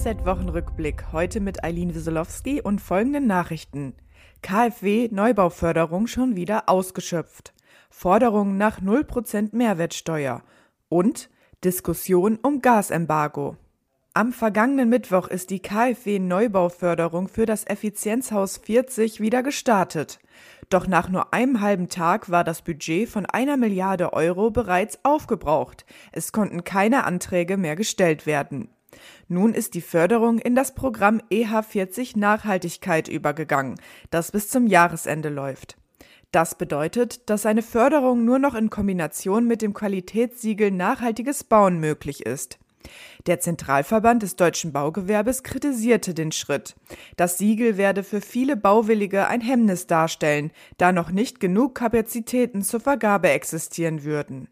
DHZ-Wochenrückblick heute mit Eileen Wieselowski und folgenden Nachrichten. KfW Neubauförderung schon wieder ausgeschöpft. Forderung nach 0% Mehrwertsteuer. Und Diskussion um Gasembargo. Am vergangenen Mittwoch ist die KfW Neubauförderung für das Effizienzhaus 40 wieder gestartet. Doch nach nur einem halben Tag war das Budget von einer Milliarde Euro bereits aufgebraucht. Es konnten keine Anträge mehr gestellt werden. Nun ist die Förderung in das Programm EH40 Nachhaltigkeit übergegangen, das bis zum Jahresende läuft. Das bedeutet, dass eine Förderung nur noch in Kombination mit dem Qualitätssiegel Nachhaltiges Bauen möglich ist. Der Zentralverband des deutschen Baugewerbes kritisierte den Schritt. Das Siegel werde für viele Bauwillige ein Hemmnis darstellen, da noch nicht genug Kapazitäten zur Vergabe existieren würden.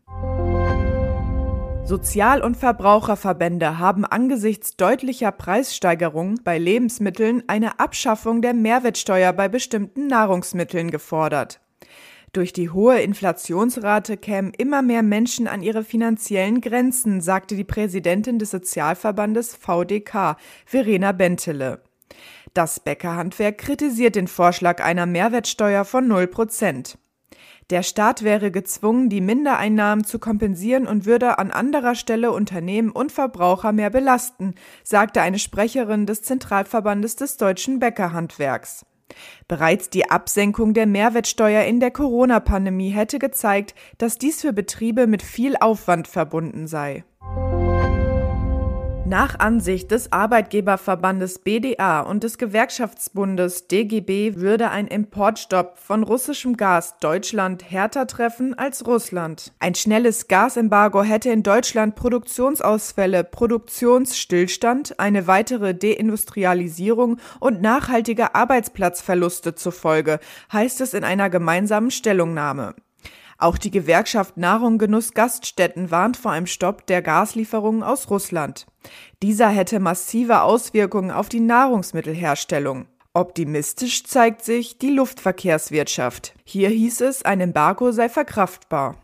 Sozial- und Verbraucherverbände haben angesichts deutlicher Preissteigerungen bei Lebensmitteln eine Abschaffung der Mehrwertsteuer bei bestimmten Nahrungsmitteln gefordert. Durch die hohe Inflationsrate kämen immer mehr Menschen an ihre finanziellen Grenzen, sagte die Präsidentin des Sozialverbandes VDK, Verena Bentele. Das Bäckerhandwerk kritisiert den Vorschlag einer Mehrwertsteuer von 0 Prozent. Der Staat wäre gezwungen, die Mindereinnahmen zu kompensieren und würde an anderer Stelle Unternehmen und Verbraucher mehr belasten, sagte eine Sprecherin des Zentralverbandes des deutschen Bäckerhandwerks. Bereits die Absenkung der Mehrwertsteuer in der Corona-Pandemie hätte gezeigt, dass dies für Betriebe mit viel Aufwand verbunden sei. Nach Ansicht des Arbeitgeberverbandes BDA und des Gewerkschaftsbundes DGB würde ein Importstopp von russischem Gas Deutschland härter treffen als Russland. Ein schnelles Gasembargo hätte in Deutschland Produktionsausfälle, Produktionsstillstand, eine weitere Deindustrialisierung und nachhaltige Arbeitsplatzverluste zur Folge, heißt es in einer gemeinsamen Stellungnahme. Auch die Gewerkschaft Nahrung Genuss Gaststätten warnt vor einem Stopp der Gaslieferungen aus Russland. Dieser hätte massive Auswirkungen auf die Nahrungsmittelherstellung. Optimistisch zeigt sich die Luftverkehrswirtschaft. Hier hieß es, ein Embargo sei verkraftbar.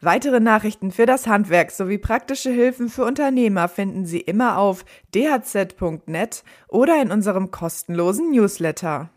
Weitere Nachrichten für das Handwerk sowie praktische Hilfen für Unternehmer finden Sie immer auf dhz.net oder in unserem kostenlosen Newsletter.